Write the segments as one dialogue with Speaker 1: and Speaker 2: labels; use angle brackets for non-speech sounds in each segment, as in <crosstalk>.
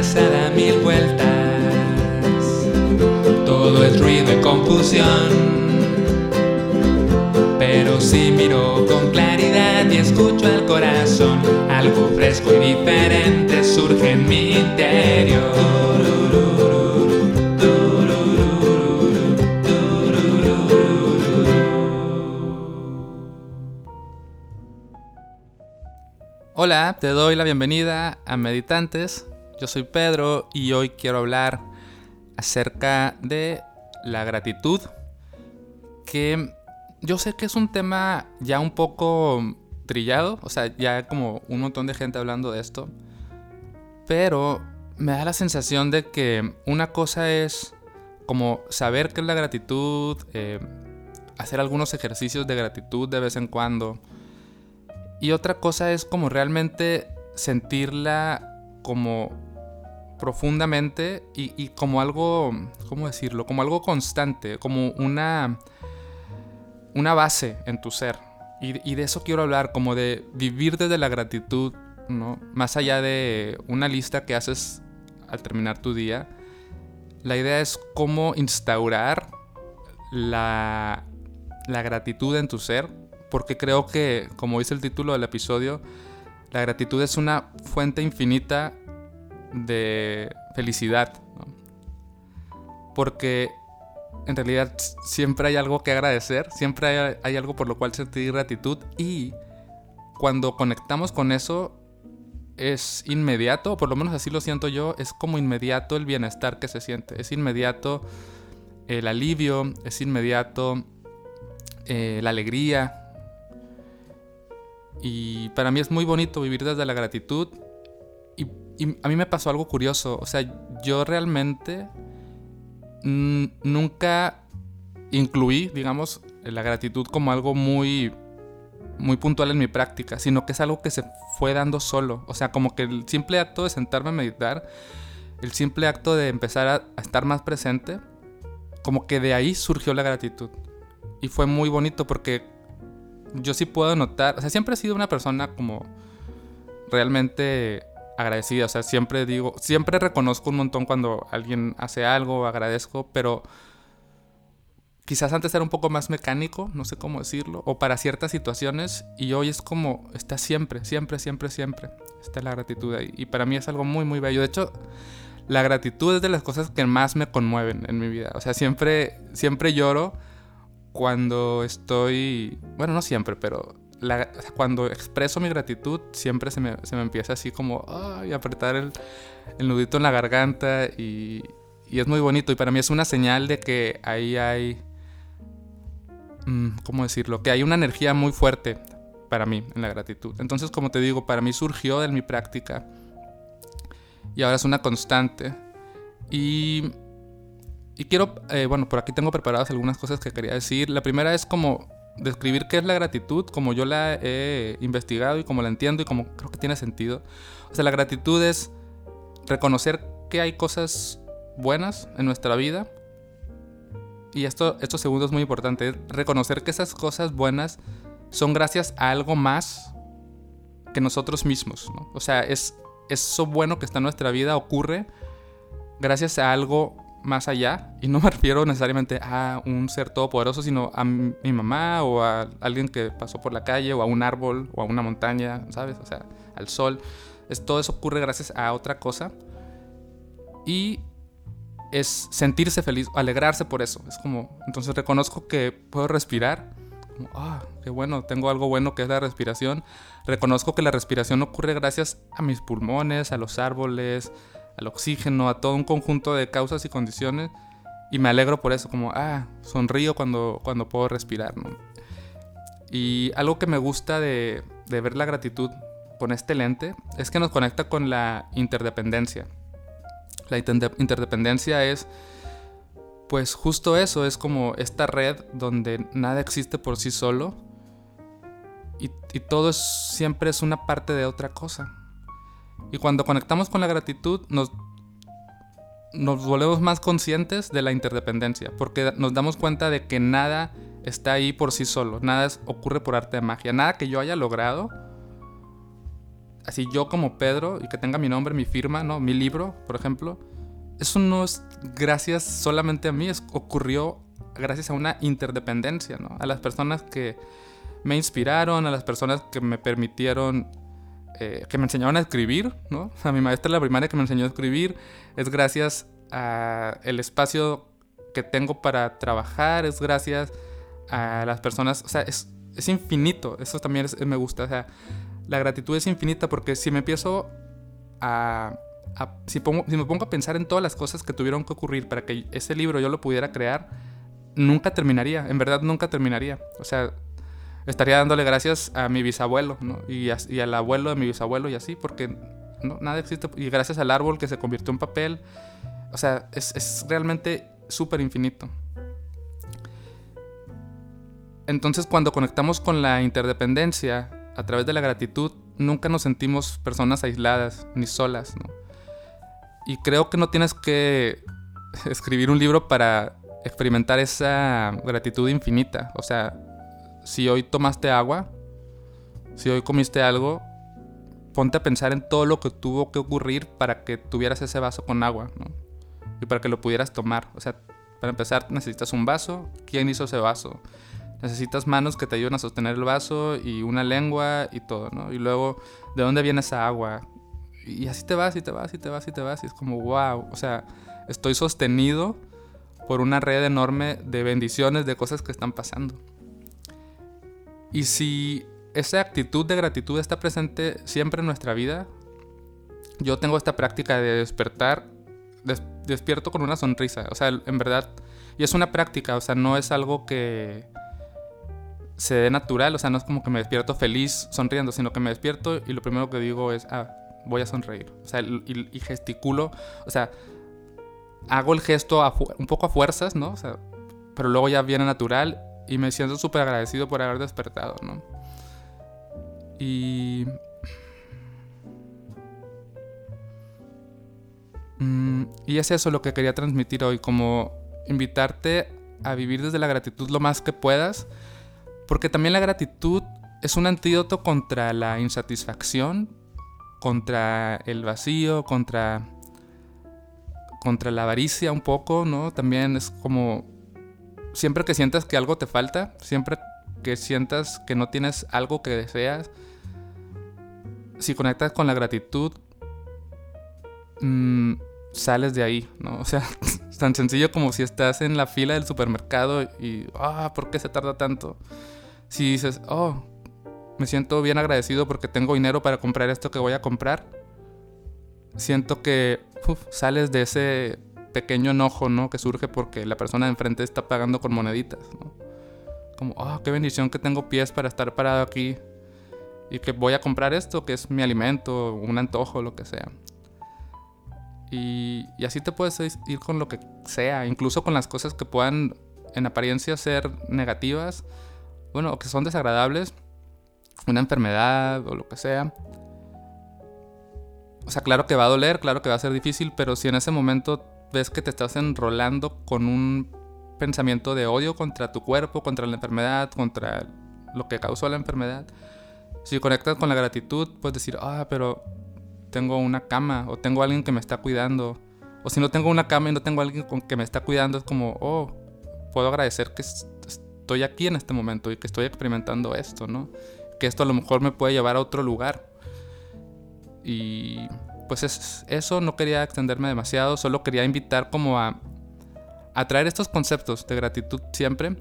Speaker 1: cabeza da mil vueltas. Todo es ruido y confusión. Pero si miro con claridad y escucho al corazón, algo fresco y diferente surge en mi interior.
Speaker 2: Hola, te doy la bienvenida a Meditantes. Yo soy Pedro y hoy quiero hablar acerca de la gratitud, que yo sé que es un tema ya un poco trillado, o sea, ya como un montón de gente hablando de esto, pero me da la sensación de que una cosa es como saber qué es la gratitud, eh, hacer algunos ejercicios de gratitud de vez en cuando, y otra cosa es como realmente sentirla como profundamente y, como algo, ¿cómo decirlo? Como algo constante, como una, una base en tu ser. Y, de eso quiero hablar, como de vivir desde la gratitud, ¿no? Más allá de una lista que haces al terminar tu día. La idea es cómo instaurar la, la gratitud en tu ser porque creo que, como dice el título del episodio, la gratitud es una fuente infinita de felicidad. Porque en realidad siempre hay algo que agradecer, siempre hay, algo por lo cual sentir gratitud y cuando conectamos con eso es inmediato, por lo menos así lo siento yo, es como inmediato el bienestar que se siente, es inmediato el alivio, es inmediato eh, la alegría, y para mí es muy bonito vivir desde la gratitud. Y, a mí me pasó algo curioso. O sea, yo realmente nunca incluí, digamos, la gratitud como algo muy, muy puntual en mi práctica, sino que es algo que se fue dando solo. O sea, como que el simple acto de sentarme a meditar, el simple acto de empezar a, a estar más presente, como que de ahí surgió la gratitud. Y fue muy bonito porque yo sí puedo notar, o sea, siempre he sido una persona como realmente agradecida, o sea, siempre digo, siempre reconozco un montón cuando alguien hace algo, agradezco, pero quizás antes era un poco más mecánico, no sé cómo decirlo, o para ciertas situaciones, y hoy es como, está siempre, siempre, siempre, siempre, está la gratitud ahí, y para mí es algo muy, muy bello, de hecho, la gratitud es de las cosas que más me conmueven en mi vida, o sea, siempre, siempre lloro, cuando estoy, bueno, no siempre, pero cuando expreso mi gratitud, siempre se me, se me empieza así como ay, apretar el, el, nudito en la garganta y, y, es muy bonito. Y para mí es una señal de que ahí hay, mm, ¿cómo decirlo? Que hay una energía muy fuerte para mí en la gratitud. Entonces, como te digo, para mí surgió de mi práctica y ahora es una constante. Y y quiero, eh, bueno, por aquí tengo preparadas algunas cosas que quería decir. La primera es como describir qué es la gratitud, como yo la he investigado y como la entiendo y como creo que tiene sentido. O sea, la gratitud es reconocer que hay cosas buenas en nuestra vida. Y esto, esto segundo es muy importante, reconocer que esas cosas buenas son gracias a algo más que nosotros mismos. O sea, es eso bueno que está en nuestra vida ocurre gracias a algo más allá, y no me <laughs> refiero necesariamente a un ser todopoderoso, sino a mi mamá o a alguien que pasó por la calle o a un árbol o a una montaña, ¿sabes? O sea, al sol. Es, todo eso ocurre gracias a otra cosa. Y es sentirse feliz, alegrarse por eso. Es como, entonces reconozco que puedo respirar. Ah, qué bueno, tengo algo bueno que es la respiración. Reconozco que la respiración ocurre gracias a mis pulmones, a los árboles, al oxígeno, a todo un conjunto de causas y condiciones. Y me alegro por eso, como, ah, sonrío cuando, cuando puedo respirar, ¿no? Y algo que me gusta de, ver la gratitud con este lente es que nos conecta con la interdependencia. La interdependencia es, pues justo eso, es como esta red donde nada existe por sí solo y todo siempre es una parte de otra cosa. Y cuando conectamos con la gratitud, nos, nos volvemos más conscientes de la interdependencia, porque nos damos cuenta de que nada está ahí por sí solo, nada ocurre por arte de magia, nada que yo haya logrado así yo como Pedro y que tenga mi nombre, mi firma, ¿no? Mi libro, por ejemplo. Eso no es gracias solamente a mí, es, ocurrió gracias a una interdependencia, ¿no? A las personas que me inspiraron, a las personas que me permitieron, eh, que me enseñaron a escribir, ¿no? A mi maestra de la primaria que me enseñó a escribir, es gracias a el espacio que tengo para trabajar, es gracias a las personas, o sea, es, es infinito, eso también me gusta, o sea, la gratitud es infinita porque si me empiezo a... si, pongo, si me pongo a pensar en todas las cosas que tuvieron que ocurrir para que ese libro yo lo pudiera crear, nunca terminaría, en verdad nunca terminaría. O sea, estaría dándole gracias a mi bisabuelo, ¿no? Y, al abuelo de mi bisabuelo y así, porque nada existe. Y gracias al árbol que se convirtió en papel. O sea, es, realmente súper infinito. Entonces, cuando conectamos con la interdependencia, a través de la gratitud nunca nos sentimos personas aisladas ni solas. Y creo que no tienes que <laughs> escribir un libro para experimentar esa gratitud infinita. O sea, si hoy tomaste agua, si hoy comiste algo, ponte a pensar en todo lo que tuvo que ocurrir para que tuvieras ese vaso con agua. Y para que lo pudieras tomar. O sea, para empezar necesitas un vaso. ¿Quién hizo ese vaso? Necesitas manos que te ayuden a sostener el vaso y una lengua y todo, ¿no? Y luego, ¿de dónde viene esa agua? Y así te vas y te vas y te vas y te vas. Y es como, wow, o sea, estoy sostenido por una red enorme de bendiciones, de cosas que están pasando. Y si esa actitud de gratitud está presente siempre en nuestra vida, yo tengo esta práctica de despertar, despierto con una sonrisa, o sea, en verdad, y es una práctica, o sea, no es algo que se dé natural, o sea, no es como que me despierto feliz sonriendo, sino que me despierto y lo primero que digo es, ah, voy a sonreír, o sea, y, gesticulo, o sea, hago el gesto un poco a fuerzas, ¿no? O sea, pero luego ya viene natural y me siento súper agradecido por haber despertado, ¿no? Y... Mm, y es eso lo que quería transmitir hoy, como invitarte a vivir desde la gratitud lo más que puedas porque también la gratitud es un antídoto contra la insatisfacción, contra el vacío, contra, contra la avaricia un poco, ¿no? También es como siempre que sientas que algo te falta, siempre que sientas que no tienes algo que deseas, si conectas con la gratitud, mmm, sales de ahí, ¿no? O sea, <laughs> tan sencillo como si estás en la fila del supermercado y, ah, ¿por qué se tarda tanto? si dices, oh, me siento bien agradecido porque tengo dinero para comprar esto que voy a comprar, siento que sales de ese pequeño enojo, ¿no? Que surge porque la persona de enfrente está pagando con moneditas, ¿no? Como, oh, qué bendición que tengo pies para estar parado aquí y que voy a comprar esto, que es mi alimento, un antojo, lo que sea. Y, y así te puedes ir con lo que sea, incluso con las cosas que puedan en apariencia ser negativas bueno, que son desagradables, una enfermedad o lo que sea. O sea, claro que va a doler, claro que va a ser difícil, pero si en ese momento ves que te estás enrolando con un pensamiento de odio contra tu cuerpo, contra la enfermedad, contra lo que causó la enfermedad, si conectas con la gratitud, puedes decir, ah, pero tengo una cama o tengo alguien que me está cuidando. O si no tengo una cama y no tengo alguien con que me está cuidando, es como, oh, puedo agradecer que estoy aquí en este momento y que estoy experimentando esto, ¿no? Que esto a lo mejor me puede llevar a otro lugar. Y pues es, eso no quería extenderme demasiado, solo quería invitar como a, a traer estos conceptos de gratitud siempre.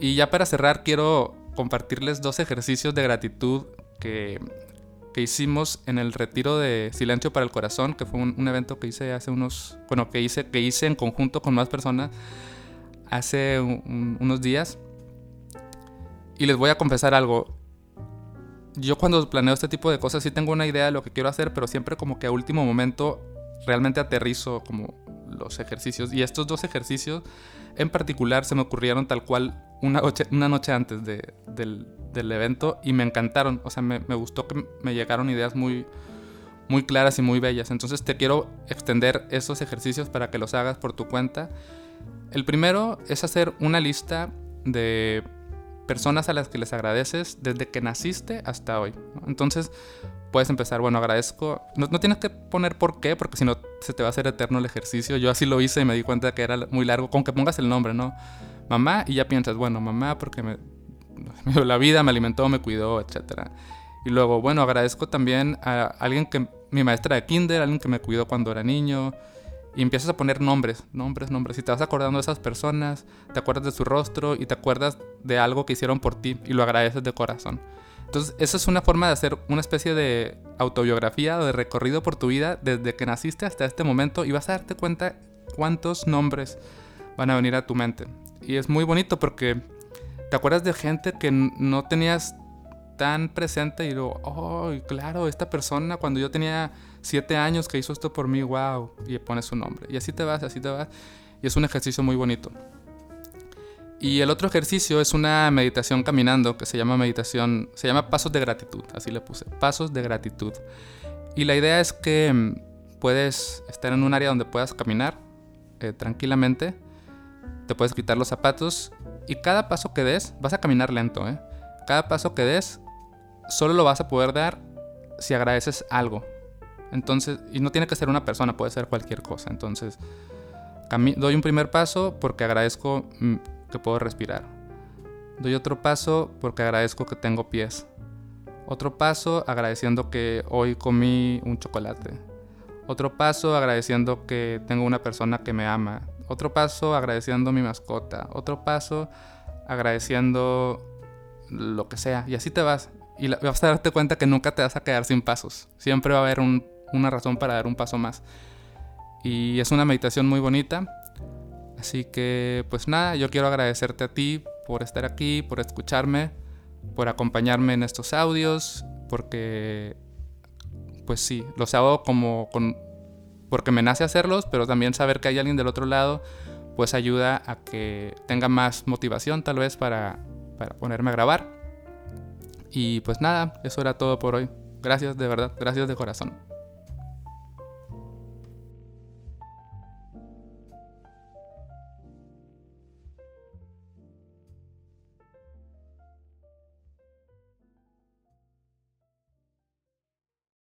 Speaker 2: Y ya para cerrar quiero compartirles dos ejercicios de gratitud que, que hicimos en el retiro de Silencio para el Corazón, que fue un, evento que hice hace unos, bueno, que hice, que hice en conjunto con más personas hace unos días. Y les voy a confesar algo. Yo cuando planeo este tipo de cosas sí tengo una idea de lo que quiero hacer, pero siempre como que a último momento realmente aterrizo como los ejercicios. Y estos dos ejercicios en particular se me ocurrieron tal cual una noche, antes del, evento y me encantaron. O sea, me, me, gustó que me llegaron ideas muy, muy claras y muy bellas. Entonces te quiero extender esos ejercicios para que los hagas por tu cuenta el primero es hacer una lista de personas a las que les agradeces desde que naciste hasta hoy. Entonces, puedes empezar, bueno, agradezco. No, no, tienes que poner por qué, porque si no se te va a hacer eterno el ejercicio. Yo así lo hice y me di cuenta que era muy largo, con que pongas el nombre, ¿no? Mamá, y ya piensas, bueno, mamá porque me, <laughs> me dio la vida, me alimentó, me cuidó, etc. Y luego, bueno, agradezco también a alguien que, mi maestra de kinder, alguien que me cuidó cuando era niño. Y empiezas a poner nombres, nombres, nombres. Y te vas acordando de esas personas, te acuerdas de su rostro y te acuerdas de algo que hicieron por ti y lo agradeces de corazón. Entonces, esa es una forma de hacer una especie de autobiografía o de recorrido por tu vida desde que naciste hasta este momento y vas a darte cuenta cuántos nombres van a venir a tu mente. Y es muy bonito porque te acuerdas de gente que no tenías tan presente y luego, oh, claro, esta persona cuando yo tenía siete años que hizo esto por mí, wow, y pones su nombre. Y así te vas, así te vas. Y es un ejercicio muy bonito. Y el otro ejercicio es una meditación caminando que se llama meditación, se llama pasos de gratitud, así le puse, pasos de gratitud. Y la idea es que mm, puedes estar en un área donde puedas caminar eh, tranquilamente, te puedes quitar los zapatos y cada paso que des, vas a caminar lento, ¿eh? Cada paso que des, solo lo vas a poder dar si agradeces algo. Entonces, y no tiene que ser una persona, puede ser cualquier cosa. Entonces, doy un primer paso porque agradezco mm, que puedo respirar. Doy otro paso porque agradezco que tengo pies. Otro paso agradeciendo que hoy comí un chocolate. Otro paso agradeciendo que tengo una persona que me ama. Otro paso agradeciendo mi mascota. Otro paso agradeciendo lo que sea. Y así te vas. Y vas a darte cuenta que nunca te vas a quedar sin pasos. Siempre va a haber una razón para dar un paso más. Y es una meditación muy bonita. Así que pues nada, yo quiero agradecerte a ti por estar aquí, por escucharme, por acompañarme en estos audios, porque pues sí, los hago como con, porque me nace hacerlos, pero también saber que hay alguien del otro lado pues ayuda a que tenga más motivación tal vez para, para ponerme a grabar. Y pues nada, eso era todo por hoy. Gracias de verdad, gracias de corazón.